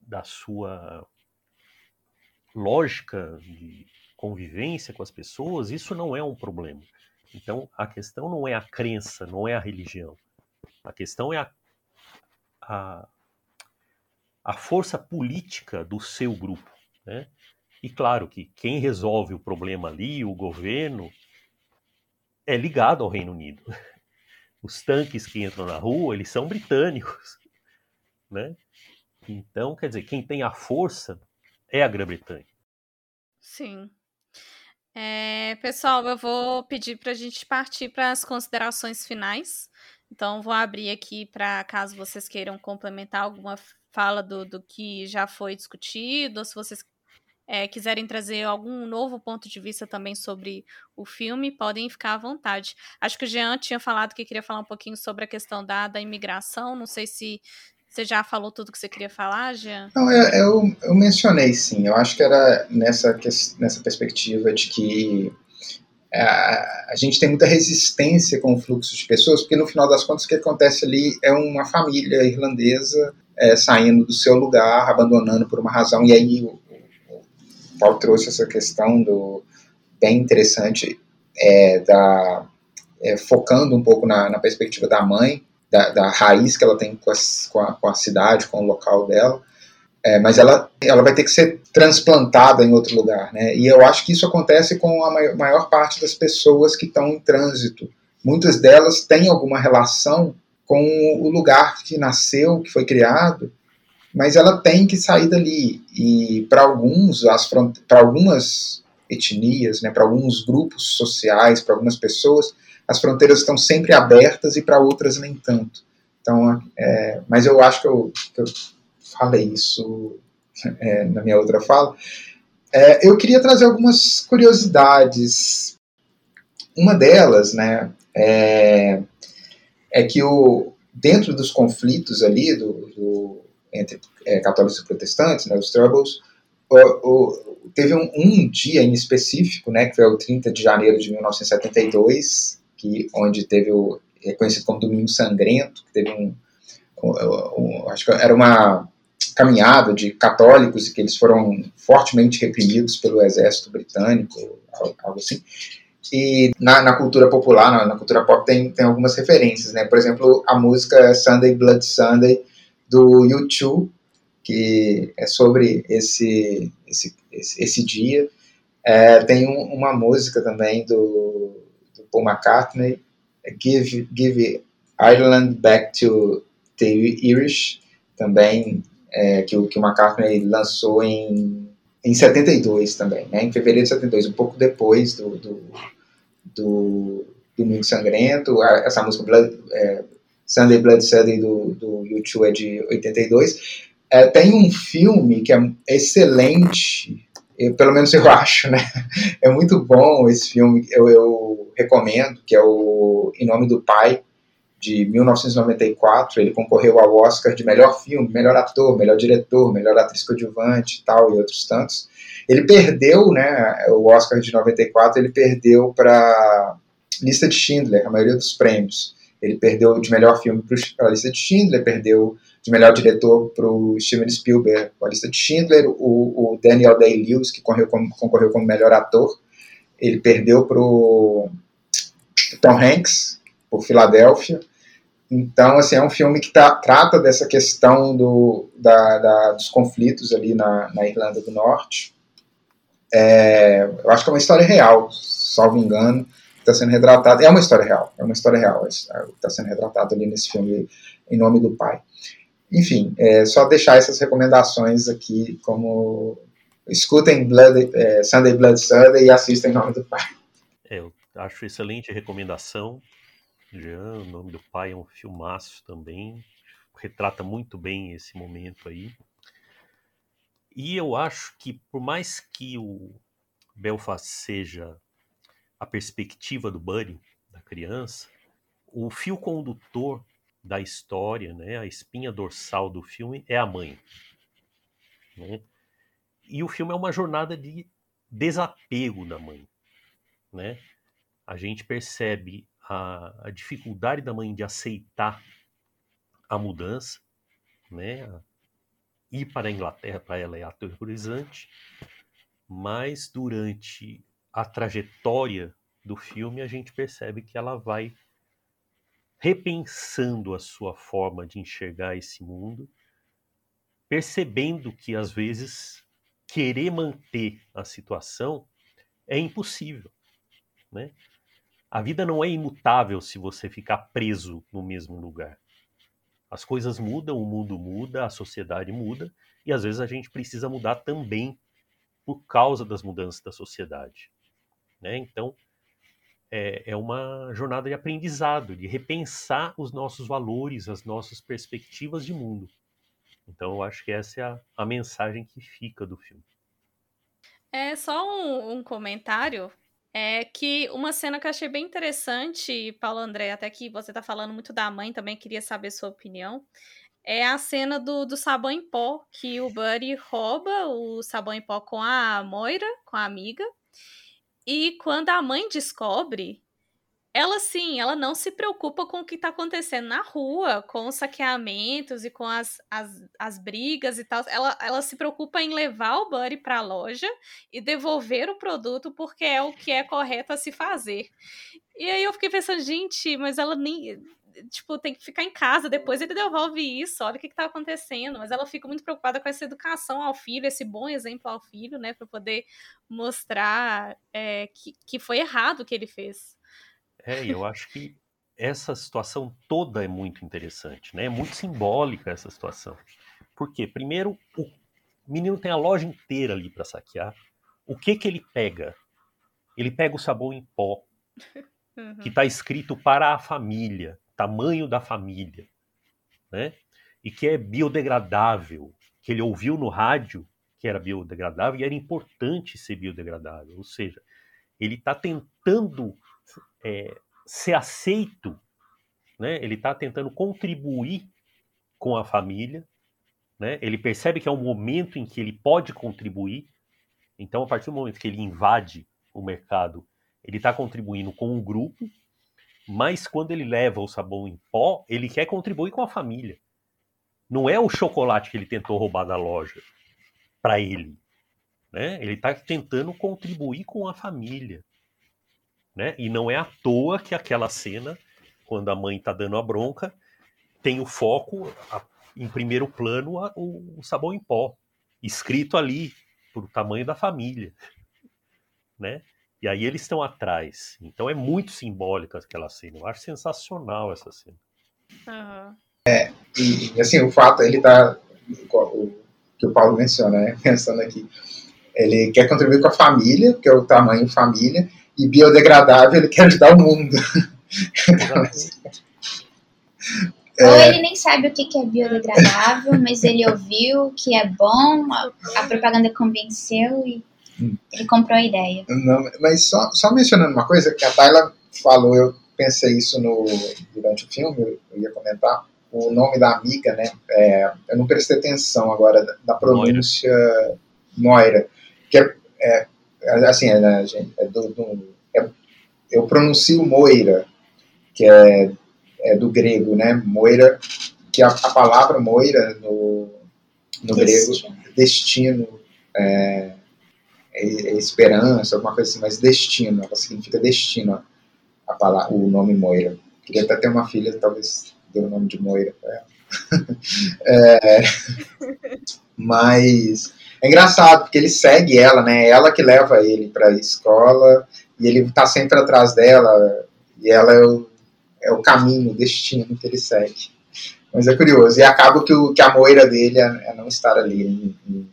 da sua lógica de convivência com as pessoas, isso não é um problema. Então a questão não é a crença, não é a religião. A questão é a, a, a força política do seu grupo. Né? E claro que quem resolve o problema ali, o governo, é ligado ao Reino Unido. [LAUGHS] Os tanques que entram na rua, eles são britânicos. [LAUGHS] Né? Então, quer dizer, quem tem a força é a Grã-Bretanha. Sim. É, pessoal, eu vou pedir para a gente partir para as considerações finais. Então, vou abrir aqui para caso vocês queiram complementar alguma fala do, do que já foi discutido, ou se vocês é, quiserem trazer algum novo ponto de vista também sobre o filme, podem ficar à vontade. Acho que o Jean tinha falado que queria falar um pouquinho sobre a questão da, da imigração. Não sei se você já falou tudo que você queria falar, Jean? Não, eu, eu, eu mencionei sim. Eu acho que era nessa, nessa perspectiva de que a gente tem muita resistência com o fluxo de pessoas, porque no final das contas o que acontece ali é uma família irlandesa é, saindo do seu lugar, abandonando por uma razão, e aí o, o Paulo trouxe essa questão do bem interessante é, da é, focando um pouco na, na perspectiva da mãe, da, da, raiz que ela tem com a, com a, com a cidade, com o local dela, é, mas ela, ela vai ter que ser transplantada em outro lugar, né? E eu acho que isso acontece com a maior, parte das pessoas que estão em trânsito muitas delas têm alguma relação com o lugar que nasceu, que foi criado, mas ela tem que sair dali. E para alguns, para algumas etnias, né, para alguns grupos sociais, para algumas pessoas, as fronteiras estão sempre abertas e para outras nem tanto. Então, é, mas eu acho que eu, que eu falei isso é, na minha outra fala. É, eu queria trazer algumas curiosidades. Uma delas, né, é, é que o, dentro dos conflitos ali do, do entre é, católicos e protestantes, né, os troubles, o, o, teve um, um, dia em específico, né, que foi o 30 de janeiro de 1972, que, onde teve o é conhecido como Domingo Sangrento, que teve um, um, um acho que era uma caminhada de católicos e que eles foram fortemente reprimidos pelo exército britânico, algo assim. E na, na cultura popular, na, na, cultura pop, tem, tem algumas referências, né? Por exemplo, a música Sunday Blood Sunday, do U2, que é sobre esse, esse, esse, esse dia. É, tem um, uma música também do, do Paul McCartney, Give, Give Ireland Back to the Irish, também, é, que, o, que o McCartney lançou em, em 72 também, né, em fevereiro de 72, um pouco depois do, do, do Domingo Sangrento, essa música Blood, é, Sunday Blood Sunday do, do YouTube é de 82. É, tem um filme que é excelente, eu, pelo menos eu [LAUGHS] acho, né? É muito bom esse filme, eu, eu recomendo, que é o Em Nome do Pai, de 1994, ele concorreu ao Oscar de melhor filme, melhor ator, melhor diretor, melhor atriz coadjuvante e tal, e outros tantos. Ele perdeu, né, o Oscar de 94, ele perdeu para Lista de Schindler, a maioria dos prêmios. Ele perdeu de melhor filme para a Lista de Schindler, perdeu de melhor diretor para o Steven Spielberg a Lista de Schindler, o, o Daniel Day-Lewis, que concorreu como, concorreu como melhor ator, ele perdeu para o Tom Hanks, por Filadélfia, então, assim, é um filme que tá, trata dessa questão do, da, da, dos conflitos ali na, na Irlanda do Norte. É, eu acho que é uma história real, salvo engano, está sendo retratada. É uma história real, é uma história real, está sendo retratado ali nesse filme Em Nome do Pai. Enfim, é só deixar essas recomendações aqui como escutem Blood, é, Sunday Blood Sunday e assistam Em Nome do Pai. É, eu acho excelente recomendação. Jean, O Nome do Pai é um filmaço também, retrata muito bem esse momento aí. E eu acho que, por mais que o Belfast seja a perspectiva do Buddy, da criança, o fio condutor da história, né, a espinha dorsal do filme é a mãe. Né? E o filme é uma jornada de desapego da mãe. Né? A gente percebe a, a dificuldade da mãe de aceitar a mudança, né? Ir para a Inglaterra para ela é aterrorizante, mas durante a trajetória do filme a gente percebe que ela vai repensando a sua forma de enxergar esse mundo, percebendo que às vezes querer manter a situação é impossível, né? A vida não é imutável se você ficar preso no mesmo lugar. As coisas mudam, o mundo muda, a sociedade muda, e às vezes a gente precisa mudar também por causa das mudanças da sociedade. Né? Então, é, é uma jornada de aprendizado, de repensar os nossos valores, as nossas perspectivas de mundo. Então, eu acho que essa é a, a mensagem que fica do filme. É só um, um comentário é que uma cena que eu achei bem interessante, Paulo André, até que você tá falando muito da mãe, também queria saber sua opinião. É a cena do, do sabão em pó, que o Buddy rouba o sabão em pó com a Moira, com a amiga. E quando a mãe descobre, ela sim, ela não se preocupa com o que está acontecendo na rua, com os saqueamentos e com as, as, as brigas e tal. Ela, ela se preocupa em levar o Buddy para a loja e devolver o produto porque é o que é correto a se fazer. E aí eu fiquei pensando, gente, mas ela nem. Tipo, tem que ficar em casa, depois ele devolve isso, olha o que, está acontecendo. Mas ela fica muito preocupada com essa educação ao filho, esse bom exemplo ao filho, né, para poder mostrar é, que, que foi errado o que ele fez. É, eu acho que essa situação toda é muito interessante, né? É muito simbólica essa situação. Por quê? Primeiro, o menino tem a loja inteira ali para saquear. O que que ele pega? Ele pega o sabão em pó, uhum. que está escrito para a família, tamanho da família, né? E que é biodegradável, que ele ouviu no rádio que era biodegradável e era importante ser biodegradável. Ou seja, ele está tentando é, ser aceito, né? ele está tentando contribuir com a família, né? ele percebe que é um momento em que ele pode contribuir, então a partir do momento que ele invade o mercado, ele está contribuindo com um grupo, mas quando ele leva o sabão em pó, ele quer contribuir com a família. Não é o chocolate que ele tentou roubar da loja para ele. Né? Ele está tentando contribuir com a família. Né? E não é à toa que aquela cena, quando a mãe está dando a bronca, tem o foco, a, em primeiro plano, a, o, o, sabão em pó, escrito ali, por tamanho da família. Né? E aí eles estão atrás. Então é muito simbólica aquela cena. Eu acho sensacional essa cena. Uhum. É, e assim, o fato, ele tá. O, que o Paulo menciona, né? [LAUGHS] Pensando aqui. Ele quer contribuir com a família, que é o tamanho família, e biodegradável, ele quer ajudar o mundo. é... Ou ele nem sabe o que é biodegradável, mas ele ouviu que é bom, a, a propaganda convenceu e hum. ele comprou a ideia. Não, mas só, só mencionando uma coisa que a Tayla falou, eu pensei isso no, durante o filme, eu ia comentar o nome da amiga, né? É, eu não prestei atenção agora da, da pronúncia Moira. Moira, que é, é assim, é, né, gente, é do, do é, eu pronuncio Moira, que é, é do grego, né? Moira, que a, a palavra Moira no, no destino. grego, destino, é, é, é, esperança, alguma coisa assim, mas destino, ela significa destino, a palavra, o nome Moira. Queria até ter uma filha, talvez deu o nome de Moira pra ela. [LAUGHS] é, mas é engraçado, porque ele segue ela, né? É ela que leva ele pra escola e ele tá sempre atrás dela e ela é o, é o caminho, o destino que ele segue. Mas é curioso. E acaba que, o, que a moira dele é, é não estar ali em, em,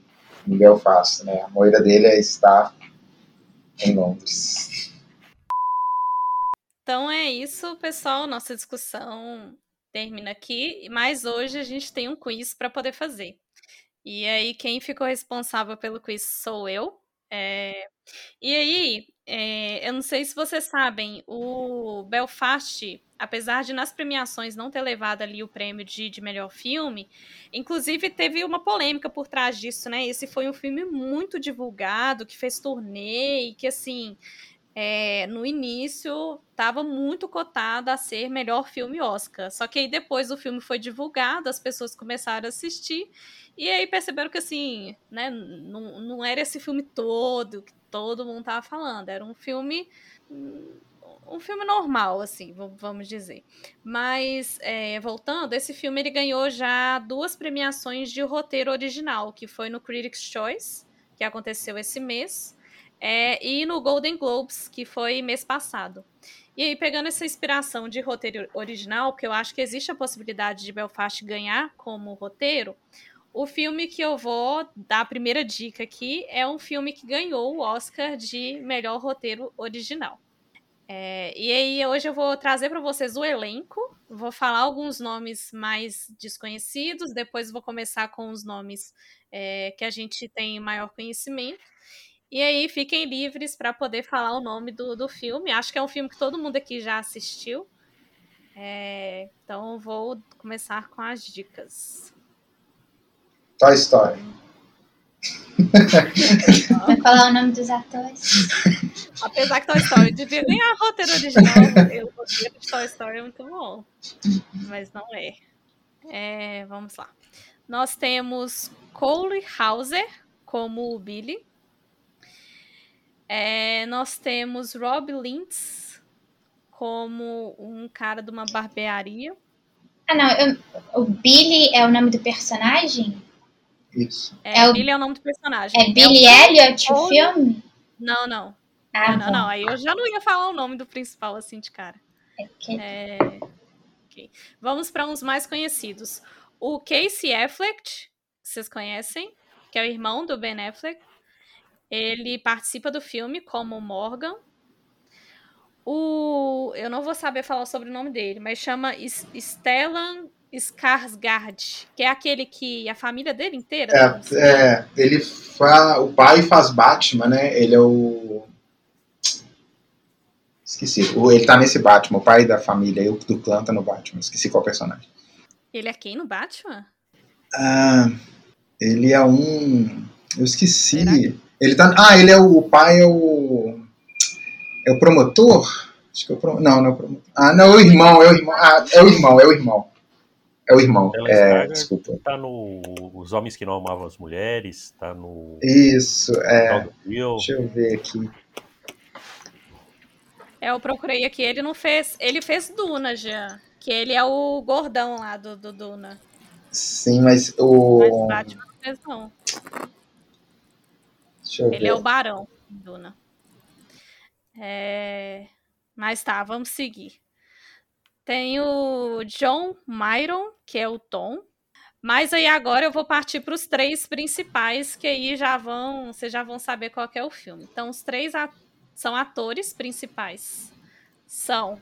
em Belfast, né? A moira dele é estar em Londres. Então é isso, pessoal. Nossa discussão termina aqui, mas hoje a gente tem um quiz para poder fazer. E aí, quem ficou responsável pelo quiz sou eu. É... E aí, é... eu não sei se vocês sabem, o Belfast, apesar de nas premiações não ter levado ali o prêmio de, de melhor filme, inclusive teve uma polêmica por trás disso, né? Esse foi um filme muito divulgado, que fez turnê e que, assim, é, no início estava muito cotado a ser melhor filme Oscar. Só que aí depois o filme foi divulgado, as pessoas começaram a assistir e aí perceberam que assim, né, não, não era esse filme todo que todo mundo estava falando, era um filme um filme normal, assim, vamos dizer. Mas, é, voltando, esse filme ele ganhou já duas premiações de roteiro original, que foi no Critics' Choice, que aconteceu esse mês, é, e no Golden Globes, que foi mês passado. E aí, pegando essa inspiração de roteiro original, porque eu acho que existe a possibilidade de Belfast ganhar como roteiro, o filme que eu vou dar a primeira dica aqui é um filme que ganhou o Oscar de melhor roteiro original. É, e aí, hoje eu vou trazer para vocês o elenco, vou falar alguns nomes mais desconhecidos, depois vou começar com os nomes é, que a gente tem maior conhecimento. E aí fiquem livres para poder falar o nome do, do filme. Acho que é um filme que todo mundo aqui já assistiu. É, então vou começar com as dicas. Toy Story. Vai falar o nome dos atores. Apesar que Toy Story devia ganhar roteiro original, o roteiro de Toy Story é muito bom. Mas não é. é vamos lá. Nós temos Cole Hauser como o Billy. É, nós temos Rob Lintz como um cara de uma barbearia. Ah, não. Eu, o Billy é o nome do personagem? Isso. É, é o, Billy é o nome do personagem. É Billy é Elliot o filme? Não, não. Ah, não, não, não, aí eu já não ia falar o nome do principal assim de cara. É que- É, ok. Vamos para uns mais conhecidos. O Casey Affleck, que vocês conhecem, que é o irmão do Ben Affleck. Ele participa do filme como Morgan. O, eu não vou saber falar sobre o nome dele, mas chama S- Stellan Skarsgård, que é aquele que a família dele inteira. É, é, ele fa... o pai faz Batman, né? Ele é o. Esqueci. O- Ele tá nesse Batman, o pai da família e o do clã tá no Batman. Esqueci qual personagem. Ele é quem no Batman? Ah, ele é um. Eu esqueci. Ele tá. Ah, ele é o, o pai, é o. É o promotor? Acho que é o promotor. Não, não é o promotor. Ah, não, é o irmão, é o irmão. Ah, é o irmão, é o irmão. É o irmão. É, desculpa. Tá no Os Homens que Não Amavam as Mulheres, tá no Isso, é. Deixa eu ver aqui. É, eu procurei aqui, ele não fez. Ele fez Duna já. Que ele é o gordão lá do, do Duna. Sim, mas Mas o. Batman não fez, não. Ele ver. é o Barão Duna. É, Mas tá, vamos seguir. Tem o John Myron, que é o Tom. Mas aí agora eu vou partir para os três principais, que aí já vão, vocês já vão saber qual é o filme. Então, os três a- são atores principais. São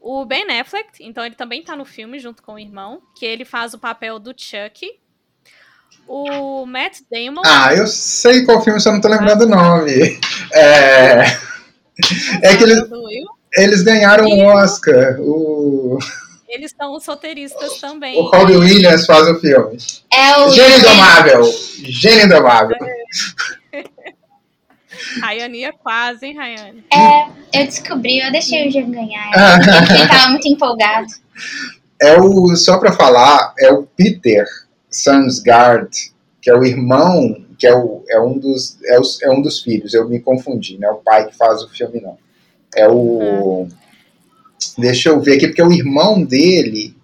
o Ben Affleck, então ele também tá no filme junto com o irmão, que ele faz o papel do Chuck. O Matt Damon. Ah, eu sei qual filme, só não tô lembrando o nome. É, é que eles, eles ganharam um Oscar. O, Eles são os roteiristas também. o Robbie Williams faz o filme. É o. Gênio Indomável. Gênio Indomável. [LAUGHS] Rayane é quase, hein, Rayane? Eu descobri, eu deixei o Jean ganhar. Ah. [LAUGHS] Ele tava muito empolgado. É o, só pra falar, é o Peter Sansgaard, que é o irmão, que é, o, é, um dos, é, é um dos filhos. Eu me confundi, não é o pai que faz o filme, não. É o. Deixa eu ver aqui, porque é o irmão dele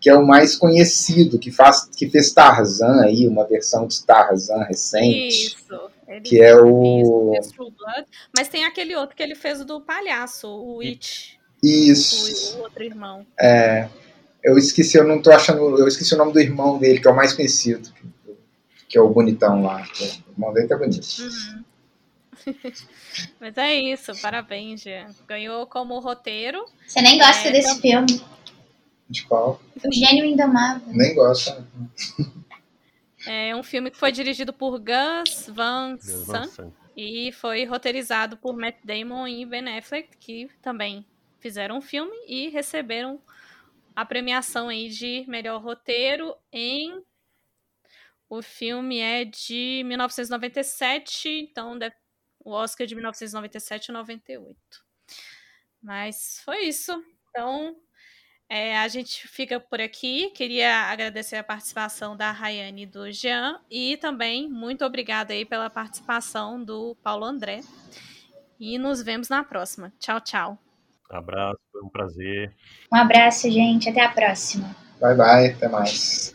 que é o mais conhecido, que, faz, que fez Tarzan aí, uma versão de Tarzan recente. Isso. Ele Que é o- Blood, mas tem aquele outro que ele fez do palhaço, o It, Isso. o, o outro irmão. É, eu esqueci, eu não tô achando. Eu esqueci o nome do irmão dele, que é o mais conhecido. Que é o bonitão lá. O irmão dele tá bonito. Uhum. [LAUGHS] mas é isso, parabéns, Jean. Ganhou como roteiro. Você nem gosta É, desse filme. De qual? O Gênio Indomável. Nem gosta. É um filme que foi dirigido por Gus Van Sant. e foi roteirizado por Matt Damon e Ben Affleck, que também fizeram um filme e receberam a premiação aí de melhor roteiro em o filme é de 1997, então deve- o Oscar é de 1997 e 98. Mas foi isso. Então, é, a gente fica por aqui. Queria agradecer a participação da Rayane e do Jean e também muito obrigada aí pela participação do Paulo André. E nos vemos na próxima. Tchau, tchau. Abraço, foi um prazer. Um abraço, gente. Até a próxima. Bye bye, até mais.